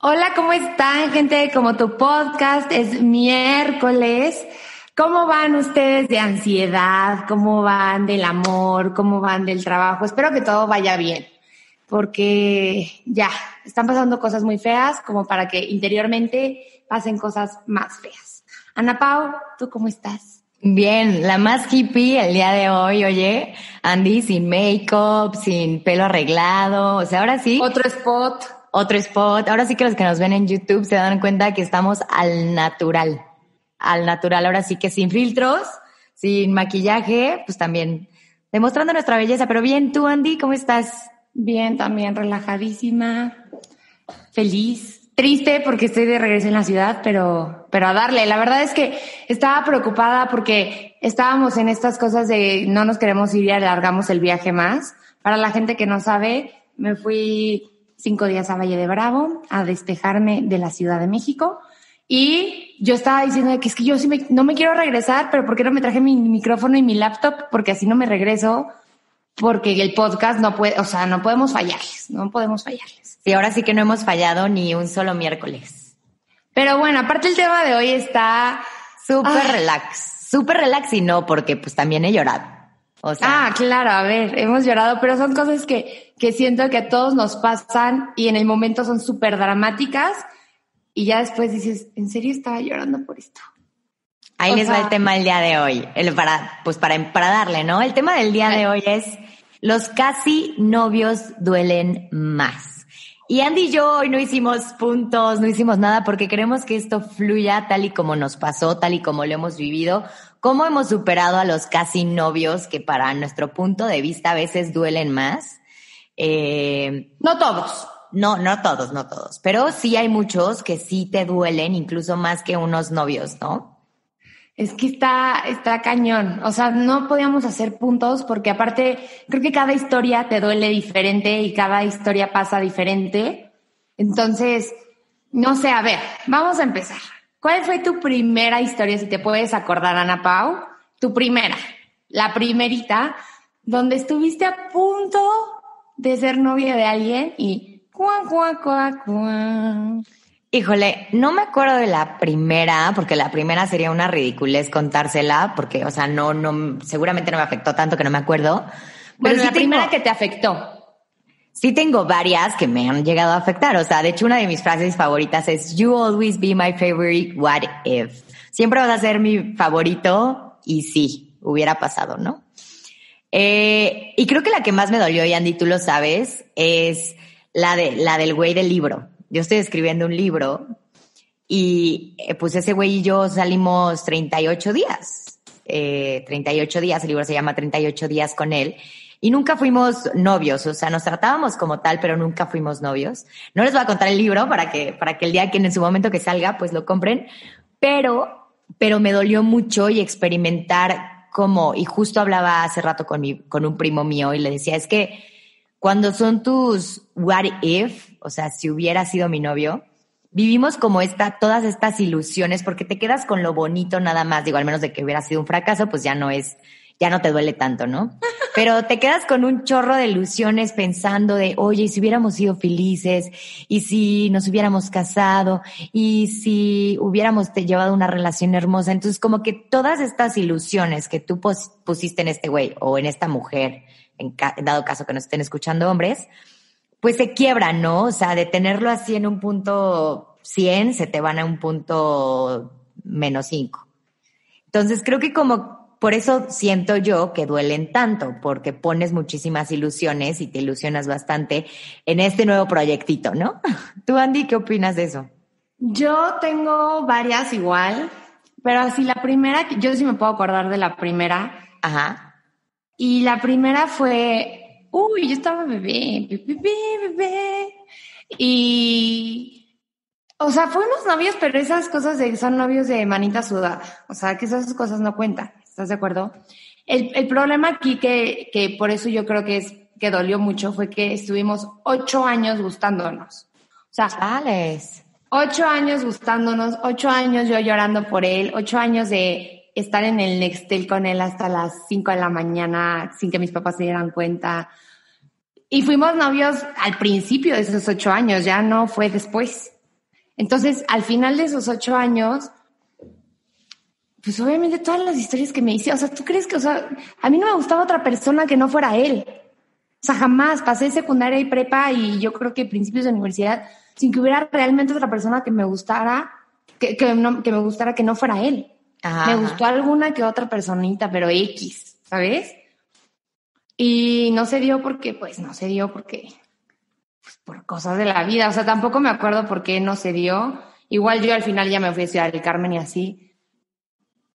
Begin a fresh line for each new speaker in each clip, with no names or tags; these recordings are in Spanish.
Hola, ¿cómo están, gente? Como tu podcast es miércoles. ¿Cómo van ustedes de ansiedad? ¿Cómo van del amor? ¿Cómo van del trabajo? Espero que todo vaya bien, porque ya están pasando cosas muy feas como para que interiormente pasen cosas más feas. Ana Pau, ¿tú cómo estás?
Bien, la más hippie el día de hoy, oye, Andy sin make-up, sin pelo arreglado, o sea, ahora sí.
Otro spot.
Otro spot. Ahora sí que los que nos ven en YouTube se dan cuenta que estamos al natural. Al natural. Ahora sí que sin filtros, sin maquillaje, pues también demostrando nuestra belleza. Pero bien, tú, Andy, ¿cómo estás?
Bien, también relajadísima, feliz, triste porque estoy de regreso en la ciudad, pero, pero a darle. La verdad es que estaba preocupada porque estábamos en estas cosas de no nos queremos ir y alargamos el viaje más. Para la gente que no sabe, me fui cinco días a Valle de Bravo a despejarme de la Ciudad de México. Y yo estaba diciendo que es que yo sí me, no me quiero regresar, pero ¿por qué no me traje mi micrófono y mi laptop? Porque así no me regreso, porque el podcast no puede, o sea, no podemos fallarles, no podemos fallarles.
Y ahora sí que no hemos fallado ni un solo miércoles.
Pero bueno, aparte el tema de hoy está
Súper relax. Súper relax y no, porque pues también he llorado. O sea,
Ah, claro, a ver, hemos llorado, pero son cosas que, que siento que a todos nos pasan y en el momento son súper dramáticas y ya después dices, ¿en serio estaba llorando por esto?
ahí
o
les va el tema del día de hoy. El para, pues para, para darle, ¿no? El tema del día de hoy es los casi novios duelen más. Y Andy y yo hoy no hicimos puntos, no hicimos nada porque queremos que esto fluya tal y como nos pasó, tal y como lo hemos vivido, cómo hemos superado a los casi novios que para nuestro punto de vista a veces duelen más. Eh,
No todos.
no, no todos, no todos, pero sí hay muchos que sí te duelen, incluso más que unos novios, ¿no?
Es que está, está cañón. O sea, no podíamos hacer puntos porque aparte creo que cada historia te duele diferente y cada historia pasa diferente. Entonces, no sé, a ver, vamos a empezar. ¿Cuál fue tu primera historia, si te puedes acordar, Ana Pau? Tu primera, la primerita, donde estuviste a punto de ser novia de alguien y cuá, cuá, cuá, cuá.
Híjole, no me acuerdo de la primera, porque la primera sería una ridiculez contársela, porque, o sea, no, no, seguramente no me afectó tanto que no me acuerdo. Pero
Bueno,
sí
la primera que te afectó.
Sí tengo varias que me han llegado a afectar. O sea, de hecho, una de mis frases favoritas es You always be my favorite, what if? Siempre vas a ser mi favorito y sí, hubiera pasado, ¿no? Eh, y creo que la que más me dolió, y Andy, tú lo sabes, es la de la del güey del libro. Yo estoy escribiendo un libro y eh, pues ese güey y yo salimos 38 días. Eh, 38 días, el libro se llama 38 días con él. Y nunca fuimos novios, o sea, nos tratábamos como tal, pero nunca fuimos novios. No les voy a contar el libro para que, para que el día que en su momento que salga, pues lo compren. Pero, pero me dolió mucho y experimentar como, y justo hablaba hace rato con mi, con un primo mío y le decía, es que cuando son tus what if, o sea, si hubiera sido mi novio, vivimos como esta, todas estas ilusiones, porque te quedas con lo bonito nada más, digo, al menos de que hubiera sido un fracaso, pues ya no es, ya no te duele tanto, ¿no? Pero te quedas con un chorro de ilusiones pensando de, oye, ¿y si hubiéramos sido felices, y si nos hubiéramos casado, y si hubiéramos llevado una relación hermosa. Entonces, como que todas estas ilusiones que tú pusiste en este güey o en esta mujer, en dado caso que nos estén escuchando hombres, pues se quiebran, ¿no? O sea, de tenerlo así en un punto 100, se te van a un punto menos 5. Entonces creo que como por eso siento yo que duelen tanto, porque pones muchísimas ilusiones y te ilusionas bastante en este nuevo proyectito, ¿no? Tú, Andy, ¿qué opinas de eso?
Yo tengo varias igual, pero así la primera, yo sí me puedo acordar de la primera.
Ajá.
Y la primera fue Uy, yo estaba bebé, bebé, bebé. Y, o sea, fuimos novios, pero esas cosas de son novios de manita sudada. O sea, que esas cosas no cuentan. ¿Estás de acuerdo? El, el problema aquí que, que por eso yo creo que es que dolió mucho fue que estuvimos ocho años gustándonos. O sea,
Alex.
ocho años gustándonos, ocho años yo llorando por él, ocho años de estar en el Nextel con él hasta las cinco de la mañana sin que mis papás se dieran cuenta. Y fuimos novios al principio de esos ocho años, ya no fue después. Entonces, al final de esos ocho años, pues obviamente todas las historias que me hice, o sea, ¿tú crees que, o sea, a mí no me gustaba otra persona que no fuera él? O sea, jamás pasé secundaria y prepa y yo creo que principios de universidad sin que hubiera realmente otra persona que me gustara, que, que, no, que me gustara que no fuera él.
Ajá.
Me gustó alguna que otra personita, pero X, ¿sabes? Y no se dio porque, pues no se dio porque, pues, por cosas de la vida. O sea, tampoco me acuerdo por qué no se dio. Igual yo al final ya me fui a Ciudad del Carmen y así.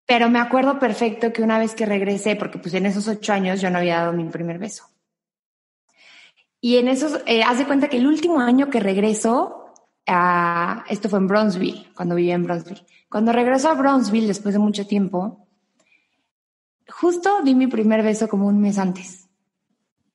Pero me acuerdo perfecto que una vez que regresé, porque pues en esos ocho años yo no había dado mi primer beso. Y en esos, eh, haz de cuenta que el último año que regreso, a, esto fue en Bronzeville, cuando vivía en Bronzeville. Cuando regreso a Bronzeville después de mucho tiempo, justo di mi primer beso como un mes antes.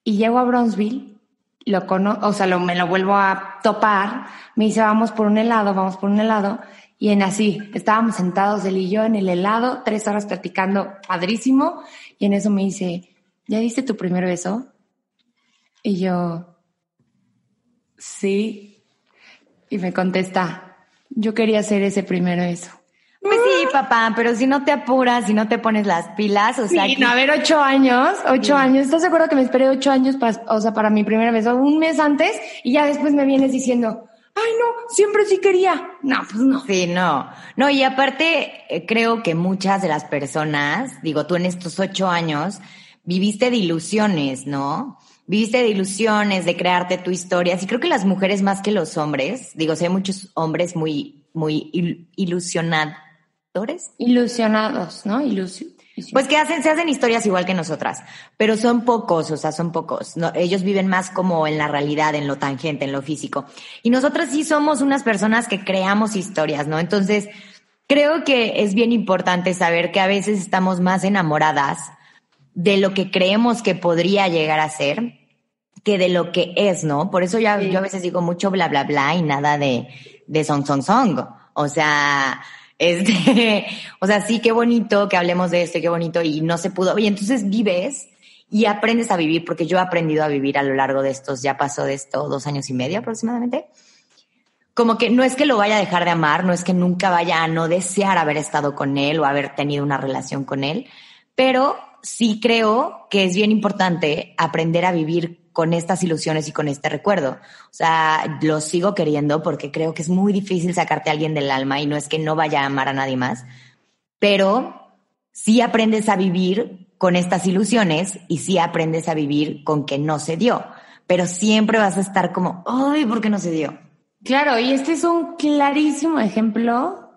Y llego a Bronzeville, lo cono o sea, lo, me lo vuelvo a topar, me dice, vamos por un helado, vamos por un helado. Y en así, estábamos sentados él y yo en el helado, tres horas platicando, padrísimo. Y en eso me dice, ¿ya diste tu primer beso? Y yo, sí. Y me contesta, yo quería hacer ese primer beso.
Pues sí, papá, pero si no te apuras, si no te pones las pilas, o sea,
Sí, no, a ver, ocho años, ocho años. ¿Estás de acuerdo que me esperé ocho años para, o sea, para mi primer beso? Un mes antes y ya después me vienes diciendo, ay no, siempre sí quería. No, pues no.
Sí, no. No, y aparte, eh, creo que muchas de las personas, digo, tú en estos ocho años, viviste de ilusiones, ¿no? Viviste de ilusiones, de crearte tu historia. Sí, creo que las mujeres más que los hombres, digo, sí hay muchos hombres muy, muy il- ilusionadores.
Ilusionados, ¿no? Ilusio.
Pues que hacen, se hacen historias igual que nosotras, pero son pocos, o sea, son pocos. No, ellos viven más como en la realidad, en lo tangente, en lo físico. Y nosotras sí somos unas personas que creamos historias, ¿no? Entonces, creo que es bien importante saber que a veces estamos más enamoradas de lo que creemos que podría llegar a ser que de lo que es, ¿no? Por eso ya,
Sí.
yo a veces digo mucho bla, bla, bla y nada de, de song, song, song. O sea, este, o sea, sí, qué bonito que hablemos de esto, qué bonito y no se pudo. Y entonces vives y aprendes a vivir, porque yo he aprendido a vivir a lo largo de estos, ya pasó de esto dos años y medio aproximadamente. Como que no es que lo vaya a dejar de amar, no es que nunca vaya a no desear haber estado con él o haber tenido una relación con él, pero sí creo que es bien importante aprender a vivir con estas ilusiones y con este recuerdo. O sea, lo sigo queriendo porque creo que es muy difícil sacarte a alguien del alma y no es que no vaya a amar a nadie más, pero sí aprendes a vivir con estas ilusiones y sí aprendes a vivir con que no se dio, pero siempre vas a estar como, ay, ¿por qué no se dio?
Claro, y este es un clarísimo ejemplo.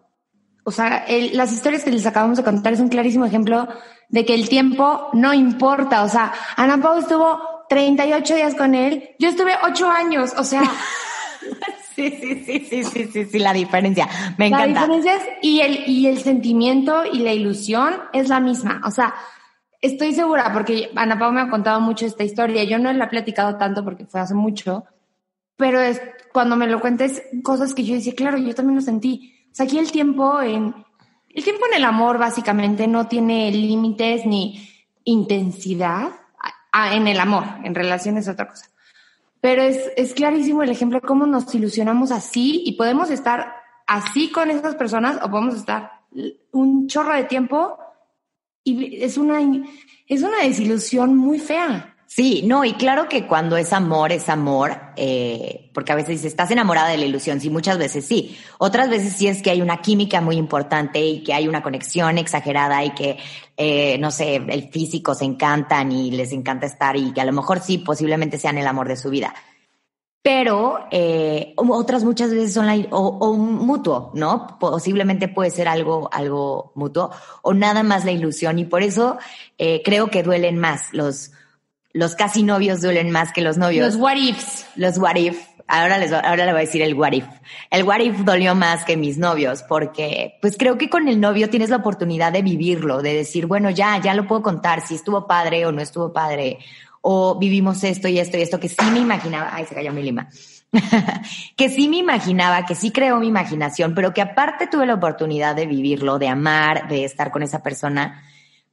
O sea, las historias que les acabamos de contar es un clarísimo ejemplo de que el tiempo no importa. O sea, Ana Pau estuvo 38 días con él, yo estuve 8 años. O sea,
Sí, sí, sí, sí, sí, sí, sí, la diferencia. Me
la
encanta.
diferencia es, y el, y el sentimiento y la ilusión es la misma. O sea, estoy segura, porque Ana Pau me ha contado mucho esta historia. Yo no la he platicado tanto porque fue hace mucho, pero es cuando me lo cuentes, cosas que yo decía, claro, yo también lo sentí. O sea, aquí el tiempo en, el tiempo en el amor básicamente no tiene límites ni intensidad ah, en el amor, en relaciones es otra cosa. Pero es, es clarísimo el ejemplo de cómo nos ilusionamos así y podemos estar así con esas personas o podemos estar un chorro de tiempo y es una, es una desilusión muy fea.
Sí, no, y claro que cuando es amor, es amor, eh, porque a veces dices, estás enamorada de la ilusión, sí, muchas veces sí. Otras veces sí es que hay una química muy importante y que hay una conexión exagerada y que, eh, no sé, el físico se encantan y les encanta estar y que a lo mejor sí, posiblemente sean el amor de su vida. Pero eh, otras muchas veces son la, o, o un mutuo, ¿no? Posiblemente puede ser algo, algo mutuo o nada más la ilusión y por eso eh, creo que duelen más los los casi novios duelen más que los novios.
Los what ifs.
Los what if. Ahora, les, ahora le voy a decir el what if. El what if dolió más que mis novios porque pues creo que con el novio tienes la oportunidad de vivirlo, de decir, bueno, ya, ya lo puedo contar, si estuvo padre o no estuvo padre, o vivimos esto y esto y esto, que sí me imaginaba, ay, se cayó mi lima, que sí me imaginaba, que sí creó mi imaginación, pero que aparte tuve la oportunidad de vivirlo, de amar, de estar con esa persona.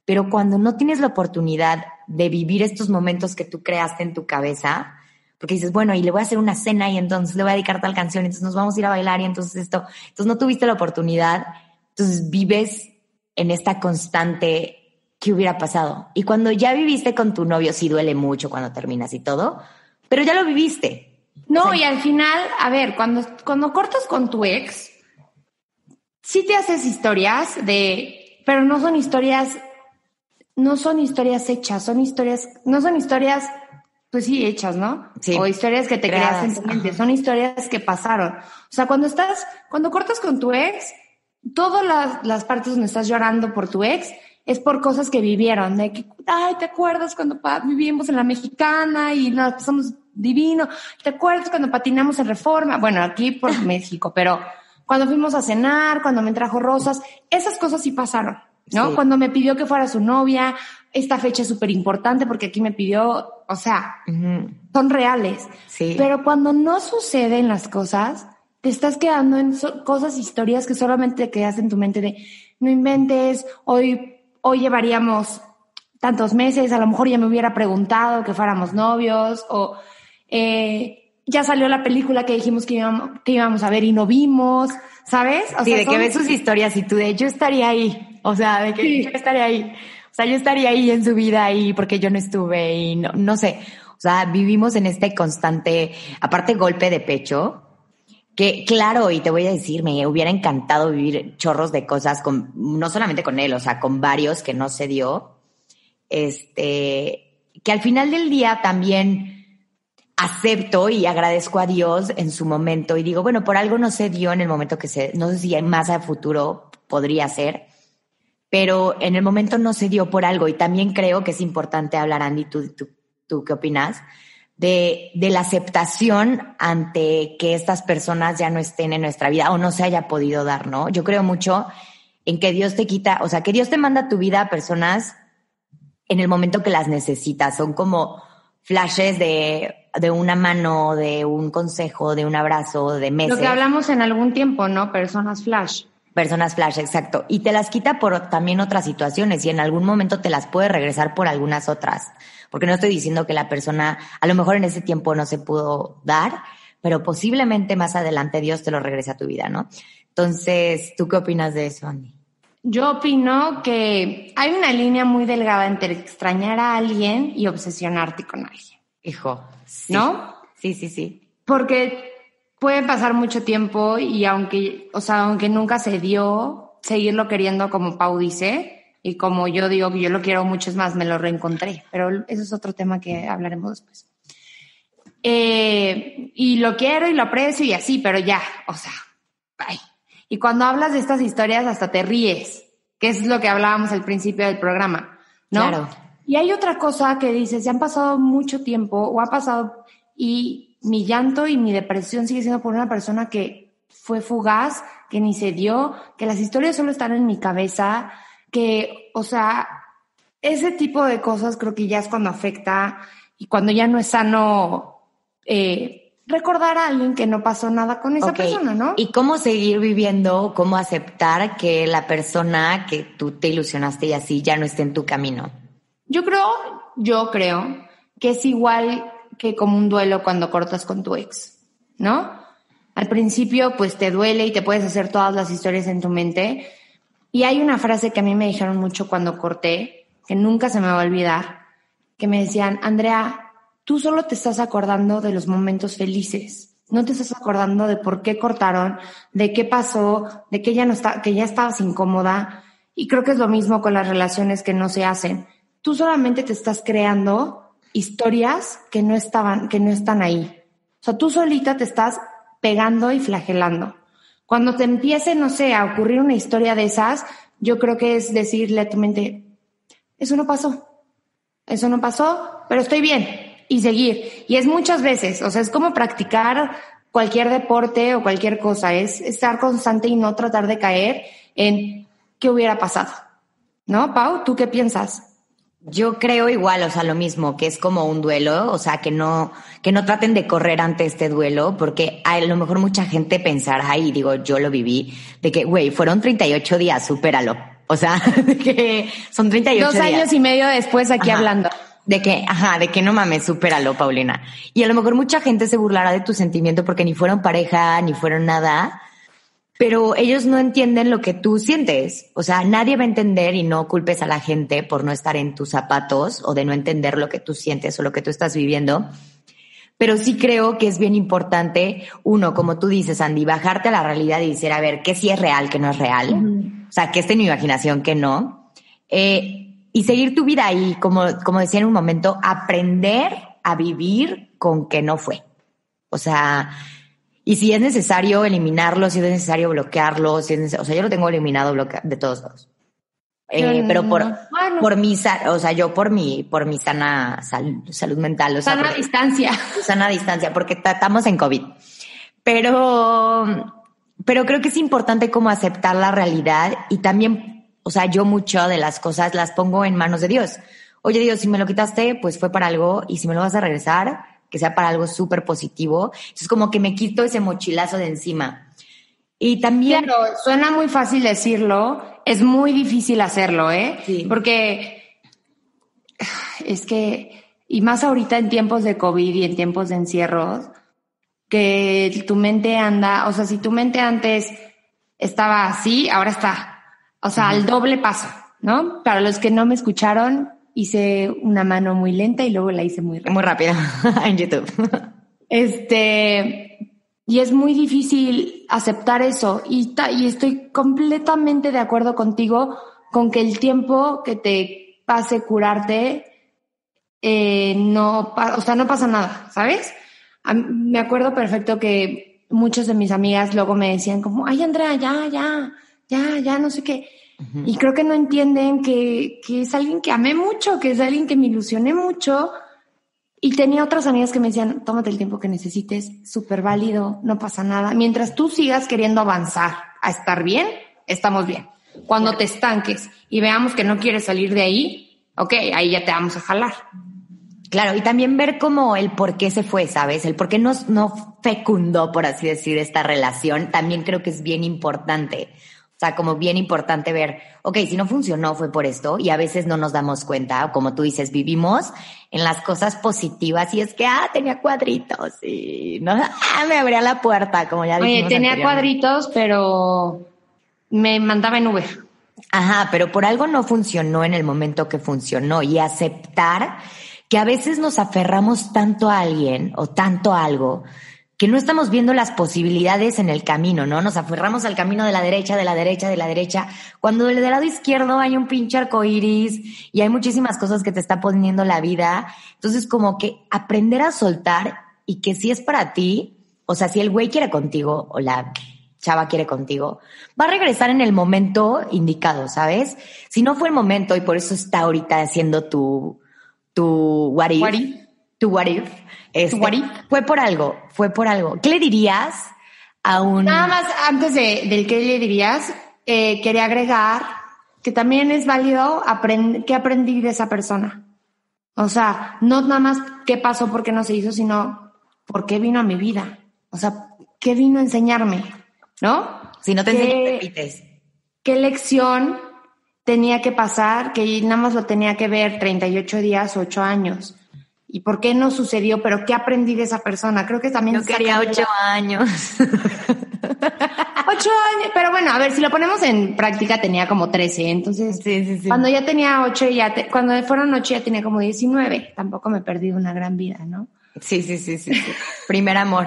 Pero cuando no tienes la oportunidad de vivir estos momentos que tú creaste en tu cabeza, porque dices, bueno, y le voy a hacer una cena y entonces le voy a dedicar tal canción, entonces nos vamos a ir a bailar y entonces esto, entonces no tuviste la oportunidad, entonces vives en esta constante que hubiera pasado. Y cuando ya viviste con tu novio, sí duele mucho cuando terminas y todo, pero ya lo viviste.
No, y al final, a ver, cuando, cuando cortas con tu ex, sí te haces historias de, pero no son historias, no son historias hechas, son historias, no son historias, pues sí, hechas, ¿no?
Sí.
O historias que te creas en tu mente, son historias que pasaron. O sea, cuando estás, cuando cortas con tu ex, todas las, las partes donde estás llorando por tu ex es por cosas que vivieron, de que, ay, ¿te acuerdas cuando vivimos en la mexicana y nos pasamos divino? ¿Te acuerdas cuando patinamos en Reforma? Bueno, aquí por México, pero cuando fuimos a cenar, cuando me trajo rosas, esas cosas sí pasaron, ¿no?
Sí.
Cuando me pidió que fuera su novia, esta fecha es súper importante porque aquí me pidió, o sea, son reales.
Sí.
Pero cuando no suceden las cosas, te estás quedando en so- cosas, historias que solamente te quedas en tu mente de no inventes, hoy, hoy llevaríamos tantos meses, a lo mejor ya me hubiera preguntado que fuéramos novios, o eh, ya salió la película que dijimos que íbamos, que íbamos a ver y no vimos, ¿sabes? O
sí,
sea,
de que ves sus historias y tú de yo estaría ahí. O sea, de que
Sí.
yo estaría ahí. O sea, yo estaría ahí en su vida ahí porque yo no estuve y no, no sé. O sea, vivimos en este constante, aparte golpe de pecho, que claro, y te voy a decir, me hubiera encantado vivir chorros de cosas con, no solamente con él, o sea, con varios que no se dio. Este, que al final del día también acepto y agradezco a Dios en su momento y digo, bueno, por algo no se dio en el momento que se, no sé si más a futuro podría ser, pero en el momento no se dio por algo y también creo que es importante hablar, Andy, tú, tú, tú qué opinas, de, de la aceptación ante que estas personas ya no estén en nuestra vida o no se haya podido dar, ¿no? Yo creo mucho en que Dios te quita, o sea, que Dios te manda a tu vida a personas en el momento que las necesitas, son como flashes de, de una mano, de un consejo, de un abrazo, de meses.
Lo que hablamos en algún tiempo, ¿no? Personas flash.
Personas flash, exacto. Y te las quita por también otras situaciones y en algún momento te las puede regresar por algunas otras. Porque no estoy diciendo que la persona a lo mejor en ese tiempo no se pudo dar, pero posiblemente más adelante Dios te lo regrese a tu vida, ¿no? Entonces, ¿tú qué opinas de eso, Andy?
Yo opino que hay una línea muy delgada entre extrañar a alguien y obsesionarte con alguien,
Hijo, sí.
¿no?
Sí, sí, sí.
Porque puede pasar mucho tiempo y aunque, o sea, aunque nunca se dio, seguirlo queriendo como Pau dice y como yo digo que yo lo quiero mucho es más, me lo reencontré, pero eso es otro tema que hablaremos después. Eh, y lo quiero y lo aprecio y así, pero ya, o sea, bye. Y cuando hablas de estas historias hasta te ríes, que es lo que hablábamos al principio del programa, ¿no?
Claro.
Y hay otra cosa que dices, ya han pasado mucho tiempo o ha pasado y mi llanto y mi depresión sigue siendo por una persona que fue fugaz, que ni se dio, que las historias solo están en mi cabeza, que, o sea, ese tipo de cosas creo que ya es cuando afecta y cuando ya no es sano eh, recordar a alguien que no pasó nada con esa persona, ¿no?
¿Y cómo seguir viviendo, cómo aceptar que la persona que tú te ilusionaste y así ya no esté en tu camino?
Yo creo, yo creo que es igual que como un duelo cuando cortas con tu ex, ¿no? Al principio, pues te duele y te puedes hacer todas las historias en tu mente. Y hay una frase que a mí me dijeron mucho cuando corté, que nunca se me va a olvidar, que me decían, Andrea, tú solo te estás acordando de los momentos felices. No te estás acordando de por qué cortaron, de qué pasó, de que ya no está, que ya estabas incómoda. Y creo que es lo mismo con las relaciones que no se hacen. Tú solamente te estás creando historias que no estaban, que no están ahí. O sea, tú solita te estás pegando y flagelando. Cuando te empiece, no sé, a ocurrir una historia de esas, yo creo que es decirle a tu mente, eso no pasó. eso no pasó, pero estoy bien y seguir. Y es muchas veces, o sea, es como practicar cualquier deporte o cualquier cosa, es estar constante y no tratar de caer en qué hubiera pasado. ¿No, Pau? ¿Tú qué piensas?
Yo creo igual, o sea, lo mismo, que es como un duelo, o sea, que no, que no traten de correr ante este duelo, porque a lo mejor mucha gente pensará, y digo, yo lo viví, de que, güey, fueron 38 días, supéralo. O sea, de que son 38
Dos
días.
años y medio después aquí
Ajá.
hablando.
De que, ajá, de que no mames, supéralo, Paulina. Y a lo mejor mucha gente se burlará de tu sentimiento porque ni fueron pareja, ni fueron nada, pero ellos no entienden lo que tú sientes. O sea, nadie va a entender y no culpes a la gente por no estar en tus zapatos o de no entender lo que tú sientes o lo que tú estás viviendo. Pero sí creo que es bien importante, uno, como tú dices, Andy, bajarte a la realidad y decir, a ver, qué sí es real, qué no es real. O sea, que esté en mi imaginación, que no. Eh, y seguir tu vida ahí, como, como decía en un momento, aprender a vivir con que no fue. O sea, y si es necesario eliminarlo, si es necesario bloquearlo, si es necesario, o sea, yo lo tengo eliminado de todos lados. Eh, pero por.
Bueno.
por mi, o sea, yo por mi, por mi sana sal- salud mental, o sea,
Sana
porque-
distancia.
sana distancia, porque tratamos en COVID. Pero, pero creo que es importante como aceptar la realidad y también, o sea, yo mucho de las cosas las pongo en manos de Dios. Oye Dios, si me lo quitaste, pues fue para algo y si me lo vas a regresar, que sea para algo súper positivo. Entonces como que me quito ese mochilazo de encima. Y también...
Claro, suena muy fácil decirlo, es muy difícil hacerlo, ¿eh?
Sí.
Porque es que, y más ahorita en tiempos de COVID y en tiempos de encierros, que tu mente anda, o sea, si tu mente antes estaba así, ahora está, o sea, al doble paso, ¿no? Para los que no me escucharon, hice una mano muy lenta y luego la hice muy rápida.
Muy rápido en YouTube.
Este, y es muy difícil aceptar eso. Y, ta- y estoy completamente de acuerdo contigo con que el tiempo que te pase curarte, eh, no, o sea, no pasa nada, ¿sabes? Me acuerdo perfecto que muchas de mis amigas luego me decían como, ay, Andrea, ya, ya, ya, ya, no sé qué. Y creo que no entienden que, que es alguien que amé mucho, que es alguien que me ilusioné mucho. Y tenía otras amigas que me decían, tómate el tiempo que necesites, súper válido, no pasa nada. Mientras tú sigas queriendo avanzar a estar bien, estamos bien. Cuando te estanques y veamos que no quieres salir de ahí, ok, ahí ya te vamos a jalar.
Claro, y también ver como el por qué se fue, ¿sabes? El por qué no, no fecundó, por así decir, esta relación, también creo que es bien importante. O sea, como bien importante ver, ok, si no funcionó fue por esto y a veces no nos damos cuenta, o como tú dices, vivimos en las cosas positivas y es que, ah, tenía cuadritos y no, ah, me abría la puerta, como ya
Oye, tenía cuadritos, pero me mandaba en Uber.
Ajá, pero por algo no funcionó en el momento que funcionó y aceptar que a veces nos aferramos tanto a alguien o tanto a algo que no estamos viendo las posibilidades en el camino, ¿no? Nos aferramos al camino de la derecha, de la derecha, de la derecha, cuando del lado izquierdo hay un pinche arco iris y hay muchísimas cosas que te está poniendo la vida. Entonces, como que aprender a soltar y que si es para ti, o sea, si el güey quiere contigo o la chava quiere contigo, va a regresar en el momento indicado, ¿sabes? Si no fue el momento y por eso está ahorita haciendo tu, tu what. Tu what if, este,
what if.
fue por algo, fue por algo. ¿Qué le dirías a un...
Nada más, antes de, del que le dirías, eh, quería agregar que también es válido aprender, qué aprendí de esa persona. O sea, no nada más qué pasó, por qué no se hizo, sino por qué vino a mi vida. O sea, qué vino a enseñarme, ¿no?
Si no te
¿Qué-
enseñas, repites.
¿Qué lección tenía que pasar que nada más lo tenía que ver 38 días, 8 años? ¿Y por qué no sucedió? Pero ¿qué aprendí de esa persona? Creo que también...
Yo quería ocho años.
Ocho años, pero bueno, a ver, si lo ponemos en práctica tenía como 13, entonces
Sí, sí, sí.
cuando ya tenía ocho, ya te- cuando fueron ocho ya tenía como 19, tampoco me perdí una gran vida, ¿no?
Sí, sí, sí, sí. Primer amor.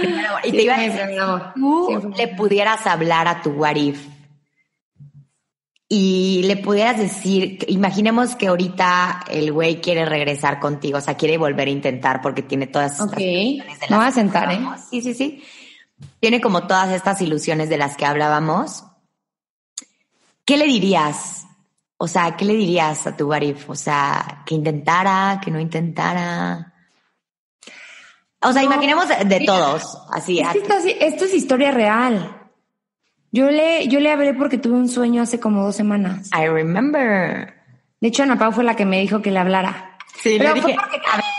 Primer amor. Y te iba a decir,
primer amor.
tú le pudieras hablar a tu what if y le pudieras decir, imaginemos que ahorita el güey quiere regresar contigo, o sea, quiere volver a intentar porque tiene todas estas
Ok,
ilusiones de las
a sentar, ¿eh?
Sí, sí, sí. Tiene como todas estas ilusiones de las que hablábamos. ¿Qué le dirías O sea, ¿qué le dirías a tu Warif? O sea, que intentara, que no intentara. O sea, imaginemos de, todos, así.
Esto, esto, es historia real. Yo le, yo le hablé porque tuve un sueño hace como dos semanas.
I remember.
De hecho, Ana Pau fue la que me dijo que le hablara.
Sí, Pero le dije.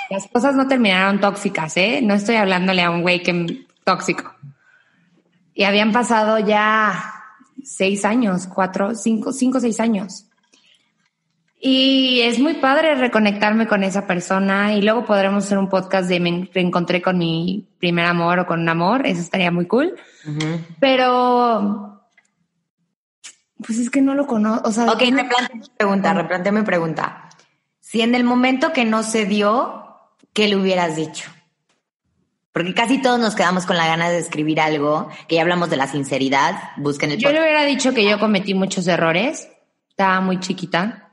las cosas no terminaron tóxicas, ¿eh? No estoy hablándole a un güey que tóxico. Y habían pasado ya seis años, cuatro, cinco, cinco, seis años. Y es muy padre reconectarme con esa persona y luego podremos hacer un podcast de me reencontré con mi primer amor o con un amor, eso estaría muy cool. Pero, pues es que no lo conozco. O sea,
ok, replante mi pregunta, replante mi pregunta. Si en el momento que no se dio, ¿qué le hubieras dicho? Porque casi todos nos quedamos con la gana de escribir algo, que ya hablamos de la sinceridad, busquen el...
Yo le hubiera dicho que yo cometí muchos errores, estaba muy chiquita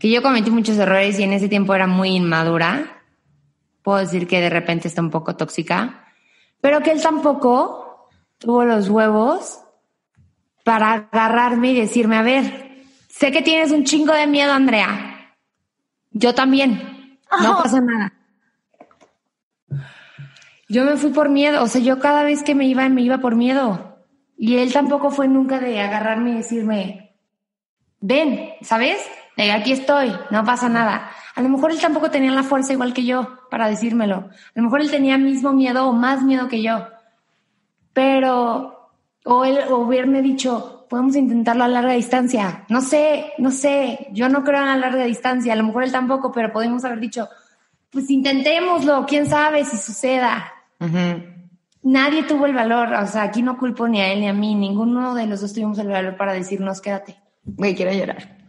que yo cometí muchos errores y en ese tiempo era muy inmadura. Puedo decir que de repente está un poco tóxica, pero que él tampoco tuvo los huevos para agarrarme y decirme, a ver, sé que tienes un chingo de miedo, Andrea. Yo también. No pasa nada. Yo me fui por miedo, o sea, yo cada vez que me iba, me iba por miedo. Y él tampoco fue nunca de agarrarme y decirme, ven, ¿sabes? Aquí estoy, no pasa nada. A lo mejor él tampoco tenía la fuerza igual que yo para decírmelo. A lo mejor él tenía mismo miedo o más miedo que yo. Pero, o él o hubiérame dicho, podemos intentarlo a larga distancia. No sé, no sé, yo no creo en la larga distancia. A lo mejor él tampoco, pero podemos haber dicho, pues intentémoslo, quién sabe si suceda. Nadie tuvo el valor, o sea, aquí no culpo ni a él ni a mí, ninguno de los dos tuvimos el valor para decirnos quédate.
Me quiero llorar.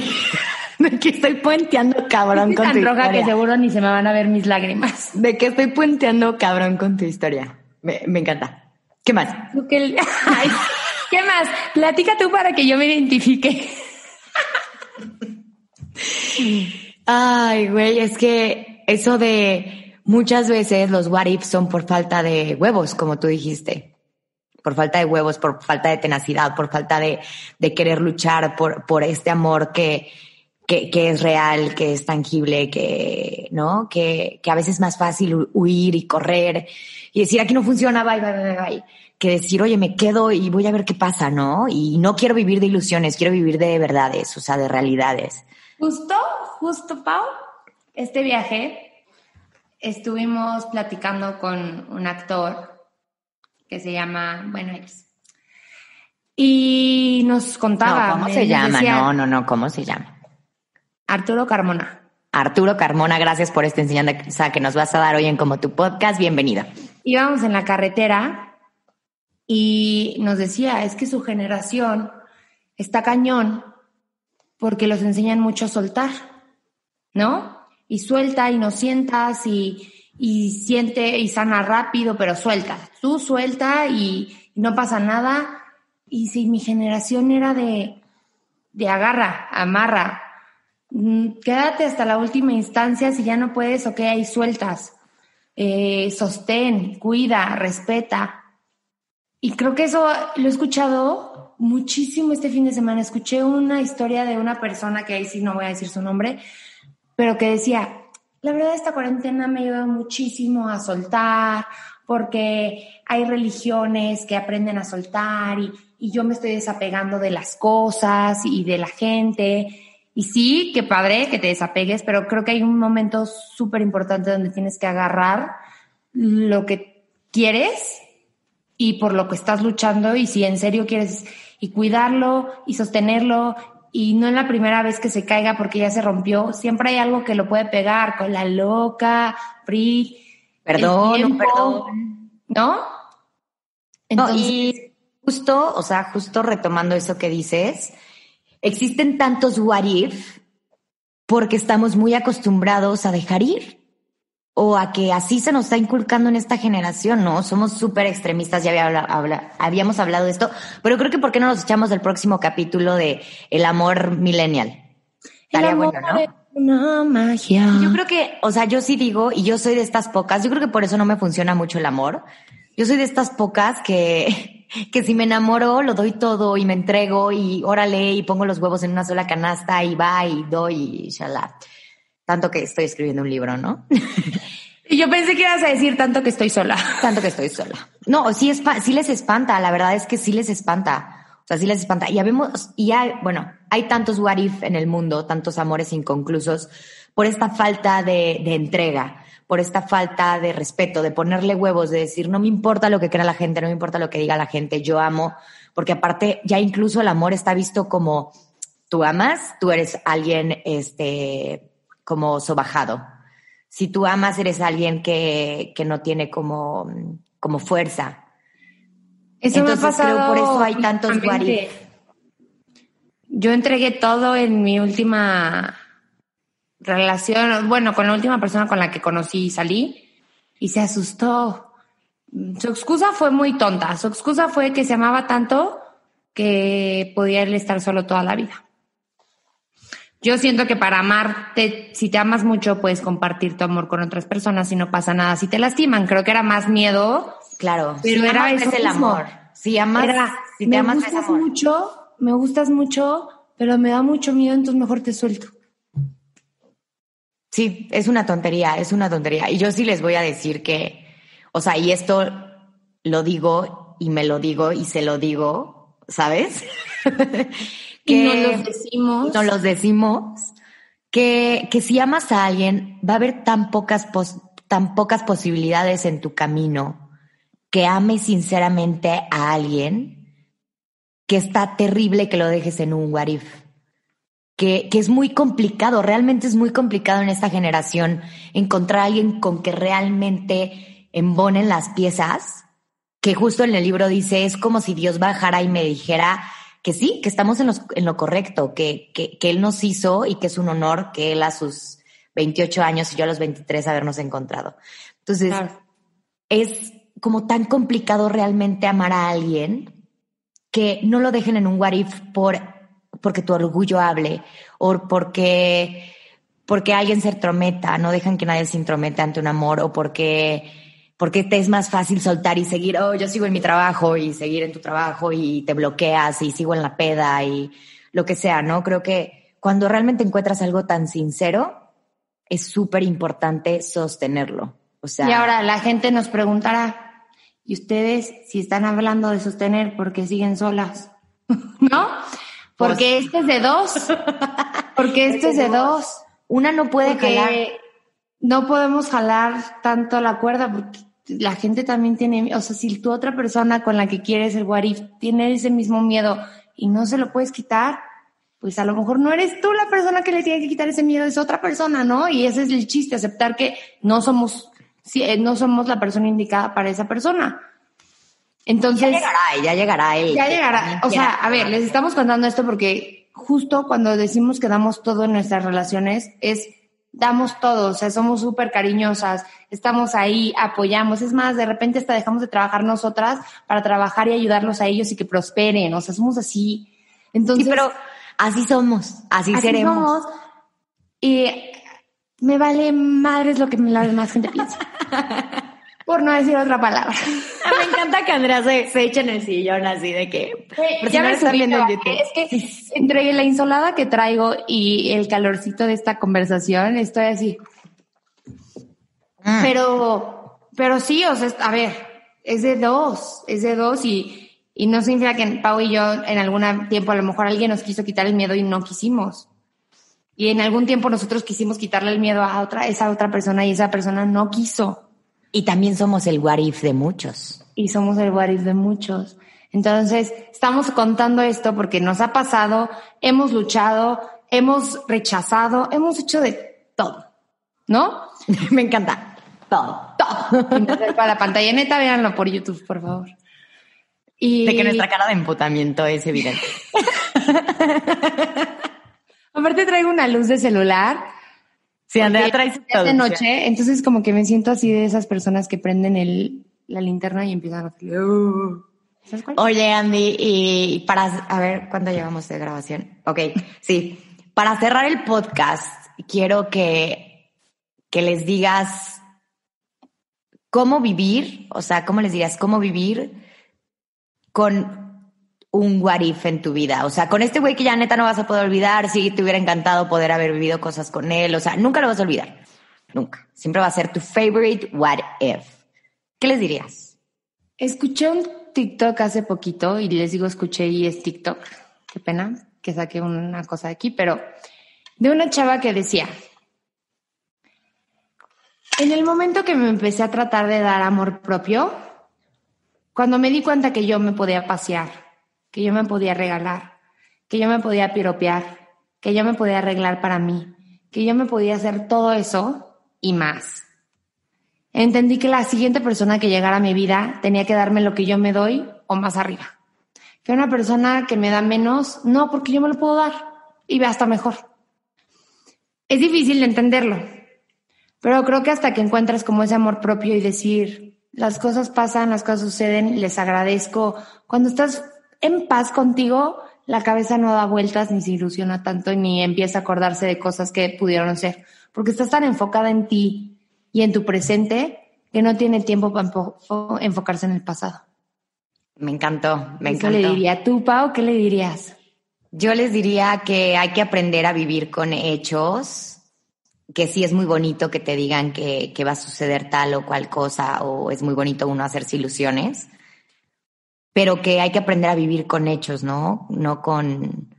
De que estoy puenteando cabrón con
tan roja que seguro ni se me van a ver mis lágrimas.
De que estoy puenteando cabrón con tu historia. Me, encanta. ¿Qué más?
¿Qué más? Platica tú para que yo me identifique.
Ay, güey, es que eso de muchas veces los what ifs son por falta de huevos, como tú dijiste por falta de huevos, por falta de tenacidad, por falta de, querer luchar por, este amor que, es real, que es tangible. Que, que a veces es más fácil huir y correr y decir aquí no funciona, bye, bye, bye, bye, que decir, oye, me quedo y voy a ver qué pasa, ¿no? Y no quiero vivir de ilusiones, quiero vivir de verdades, o sea, de realidades.
Justo, justo, Pau, este viaje estuvimos platicando con un actor que se llama, bueno, es. Y nos contaba.
¿Cómo se llama? no, no, no, ¿cómo se llama?
Arturo Carmona.
Arturo Carmona, gracias por esta enseñanza que nos vas a dar hoy en Como tu Podcast. Bienvenido.
Íbamos en la carretera y nos decía, es que su generación está cañón porque los enseñan mucho a soltar, ¿no? Y suelta y no sientas y, y siente y sana rápido, pero suelta. Tú suelta y, no pasa nada. Y si mi generación era de, de agarra, amarra, mm, quédate hasta la última instancia, si ya no puedes, ok, ahí sueltas. Eh, sostén, cuida, respeta. Y creo que eso lo he escuchado muchísimo este fin de semana. Escuché una historia de una persona que ahí sí no voy a decir su nombre, pero que decía, la verdad, esta cuarentena me ha ayudado muchísimo a soltar, porque hay religiones que aprenden a soltar y, yo me estoy desapegando de las cosas y de la gente. Y sí, qué padre que te desapegues, pero creo que hay un momento súper importante donde tienes que agarrar lo que quieres y por lo que estás luchando y si en serio quieres y cuidarlo y sostenerlo y no es la primera vez que se caiga porque ya se rompió. Siempre hay algo que lo puede pegar con la loca, Pri.
Perdón, perdón.
¿No?
Entonces, y justo, o sea, justo retomando eso que dices, existen tantos what if porque estamos muy acostumbrados a dejar ir o a que así se nos está inculcando en esta generación, ¿no? Somos súper extremistas, ya había habíamos hablado de esto, pero creo que ¿por qué no nos echamos el próximo capítulo de El amor millennial? Estaría bueno, ¿no?
Una magia.
Yo creo que, o sea, yo sí digo, y yo soy de estas pocas, yo creo que por eso no me funciona mucho el amor. Yo soy de estas pocas que, que si me enamoro lo doy todo y me entrego y órale y pongo los huevos en una sola canasta y va y doy y shalá. Tanto que estoy escribiendo un libro, ¿no?
Y yo pensé que ibas a decir tanto que estoy sola.
Tanto que estoy sola. No, sí, es, sí les espanta, la verdad es que sí les espanta. O sea, sí les espanta. Y habemos, y hay, bueno, hay tantos what if en el mundo, tantos amores inconclusos, por esta falta de, de entrega, por esta falta de respeto, de ponerle huevos, de decir, no me importa lo que crea la gente, no me importa lo que diga la gente, yo amo, porque aparte ya incluso el amor está visto como, tú amas, tú eres alguien, este, como sobajado si tú amas, eres alguien que, que no tiene como, como fuerza.
Eso Entonces, me ha pasado por eso hay tantos guaris. Yo entregué todo en mi última relación, bueno, con la última persona con la que conocí y salí, y se asustó. Su excusa fue muy tonta. Su excusa fue que se amaba tanto que podía él estar solo toda la vida. Yo siento que para amarte, si te amas mucho, puedes compartir tu amor con otras personas y no pasa nada si te lastiman. Creo que era más miedo.
Claro, pero era es el amor. Si amas, si te
me
amas
gustas mucho, me gustas mucho, pero me da mucho miedo, entonces mejor te suelto.
Sí, es una tontería, es una tontería. Y yo sí les voy a decir que, o sea, y esto lo digo y me lo digo y se lo digo, ¿sabes?
que no los decimos.
No los decimos. Que, que si amas a alguien, va a haber tan pocas, tan pocas posibilidades en tu camino que ames sinceramente a alguien que está terrible que lo dejes en un what Que, que, es muy complicado, realmente es muy complicado en esta generación encontrar a alguien con que realmente embonen las piezas, que justo en el libro dice, es como si Dios bajara y me dijera, que sí, que estamos en, en lo correcto, que, que, que, él nos hizo y que es un honor que él a sus 28 años y yo a los 23 habernos encontrado. Entonces, es como tan complicado realmente amar a alguien que no lo dejen en un what if por, porque tu orgullo hable o porque, porque alguien se entrometa, no dejan que nadie se intrometa ante un amor o porque porque te es más fácil soltar y seguir, oh, yo sigo en mi trabajo y seguir en tu trabajo y te bloqueas y sigo en la peda y lo que sea, ¿no? Creo que cuando realmente encuentras algo tan sincero, es súper importante sostenerlo. O sea,
y ahora la gente nos preguntará, ¿y ustedes si están hablando de sostener, por qué siguen solas? ¿No? Porque pues este es de dos. Porque este es de dos.
Una no puede jalar.
No podemos jalar tanto la cuerda porque la gente también tiene, o sea, si tu otra persona con la que quieres el what tiene ese mismo miedo y no se lo puedes quitar, pues a lo mejor no eres tú la persona que le tiene que quitar ese miedo, es otra persona, ¿no? Y ese es el chiste, aceptar que no somos, eh, no somos la persona indicada para esa persona. Entonces.
Ya llegará, ya llegará él.
Ya llegará. O sea, a ver, les estamos contando esto porque justo cuando decimos que damos todo en nuestras relaciones es damos todo, o sea, somos súper cariñosas, estamos ahí, apoyamos, es más, de repente hasta dejamos de trabajar nosotras para trabajar y ayudarlos a ellos y que prosperen, o sea, somos así. Entonces,
sí, pero así somos, así, seremos. Somos,
y me vale madres lo que la demás gente piensa. por no decir otra palabra.
me encanta que Andrea se, se eche en el sillón así de que...
ya me están viendo Es que entre la insolada que traigo y el calorcito de esta conversación, estoy así. Mm. Pero, pero sí, o sea, a ver, es de dos, es de dos y, y no significa que Pau y yo en algún tiempo a lo mejor alguien nos quiso quitar el miedo y no quisimos. Y en algún tiempo nosotros quisimos quitarle el miedo a otra, esa otra persona y esa persona no quiso.
Y también somos el warif de muchos.
Y somos el warif de muchos. Entonces, estamos contando esto porque nos ha pasado, hemos luchado, hemos rechazado, hemos hecho de todo. ¿No?
Me encanta. Todo. Todo.
para la pantalla neta, véanlo por YouTube, por favor.
Y... De que nuestra cara de emputamiento es evidente.
Aparte traigo una luz de celular
Sí, Andrea trae
de noche, entonces como que me siento así de esas personas que prenden el, la linterna y empiezan a hacer... Uh".
Oye, Andy, y para... A ver, ¿cuánto llevamos de grabación? Ok, sí. Para cerrar el podcast, quiero que, que les digas cómo vivir, o sea, cómo les dirías, cómo vivir con un what if en tu vida. O sea, con este güey que ya neta no vas a poder olvidar, sí, te hubiera encantado poder haber vivido cosas con él. O sea, nunca lo vas a olvidar. Nunca. Siempre va a ser tu favorite what if. ¿Qué les dirías?
Escuché un TikTok hace poquito y les digo escuché y es TikTok. Qué pena que saqué una cosa de aquí, pero de una chava que decía, en el momento que me empecé a tratar de dar amor propio, cuando me di cuenta que yo me podía pasear, que yo me podía regalar, que yo me podía piropear, que yo me podía arreglar para mí, que yo me podía hacer todo eso y más. Entendí que la siguiente persona que llegara a mi vida tenía que darme lo que yo me doy o más arriba. Que una persona que me da menos, no, porque yo me lo puedo dar y ve hasta mejor. Es difícil de entenderlo, pero creo que hasta que encuentras como ese amor propio y decir, las cosas pasan, las cosas suceden, les agradezco. Cuando estás en paz contigo, la cabeza no da vueltas ni se ilusiona tanto ni empieza a acordarse de cosas que pudieron ser, porque estás tan enfocada en ti y en tu presente que no tiene tiempo para enfocarse en el pasado.
Me encantó, me
encantó. ¿Qué le diría tú, Pau? ¿Qué le dirías?
Yo les diría que hay que aprender a vivir con hechos, que sí es muy bonito que te digan que, va a suceder tal o cual cosa, o es muy bonito uno hacerse ilusiones, pero que hay que aprender a vivir con hechos, ¿no? No con,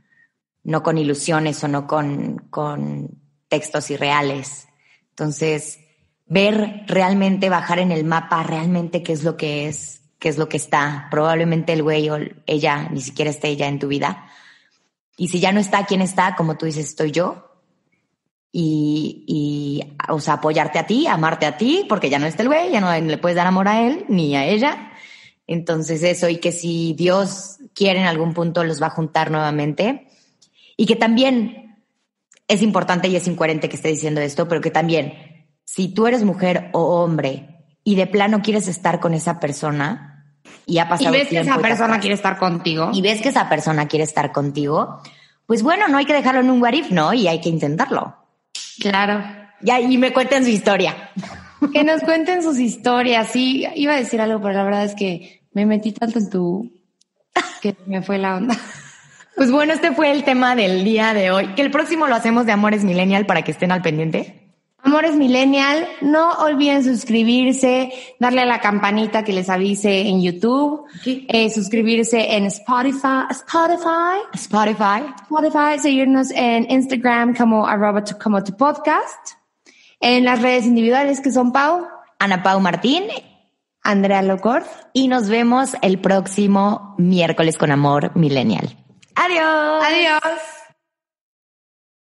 no con ilusiones o no con, con textos irreales. Entonces, ver realmente, bajar en el mapa realmente qué es lo que es, qué es lo que está. Probablemente el güey o ella ni siquiera esté ella en tu vida y si ya no está, ¿quién está? Como tú dices, estoy yo. Y, y, o sea, apoyarte a ti, amarte a ti, porque ya no está el güey, ya no le puedes dar amor a él ni a ella. Entonces eso, y que si Dios quiere en algún punto los va a juntar nuevamente. Y que también es importante y es incoherente que esté diciendo esto, pero que también, si tú eres mujer o hombre y de plano quieres estar con esa persona, y ha pasado
y ves que esa persona quiere estar contigo
y ves que esa persona quiere estar contigo, pues bueno, no hay que dejarlo en un what ¿no? Y hay que intentarlo.
Claro.
Ya, y me cuenten su historia.
Que nos cuenten sus historias. Sí, iba a decir algo, pero la verdad es que me metí tanto en tu que me fue la onda.
Pues bueno, este fue el tema del día de hoy. Que el próximo lo hacemos de Amores Millennial para que estén al pendiente.
Amores Millennial, no olviden suscribirse, darle a la campanita que les avise en YouTube, eh, suscribirse en Spotify, Spotify,
Spotify,
Spotify, seguirnos en Instagram como arroba como tu podcast, en las redes individuales que son Pau,
Ana Pau Martín,
Andrea Locor
y nos vemos el próximo miércoles con Amor Millennial.
Adiós.
Adiós.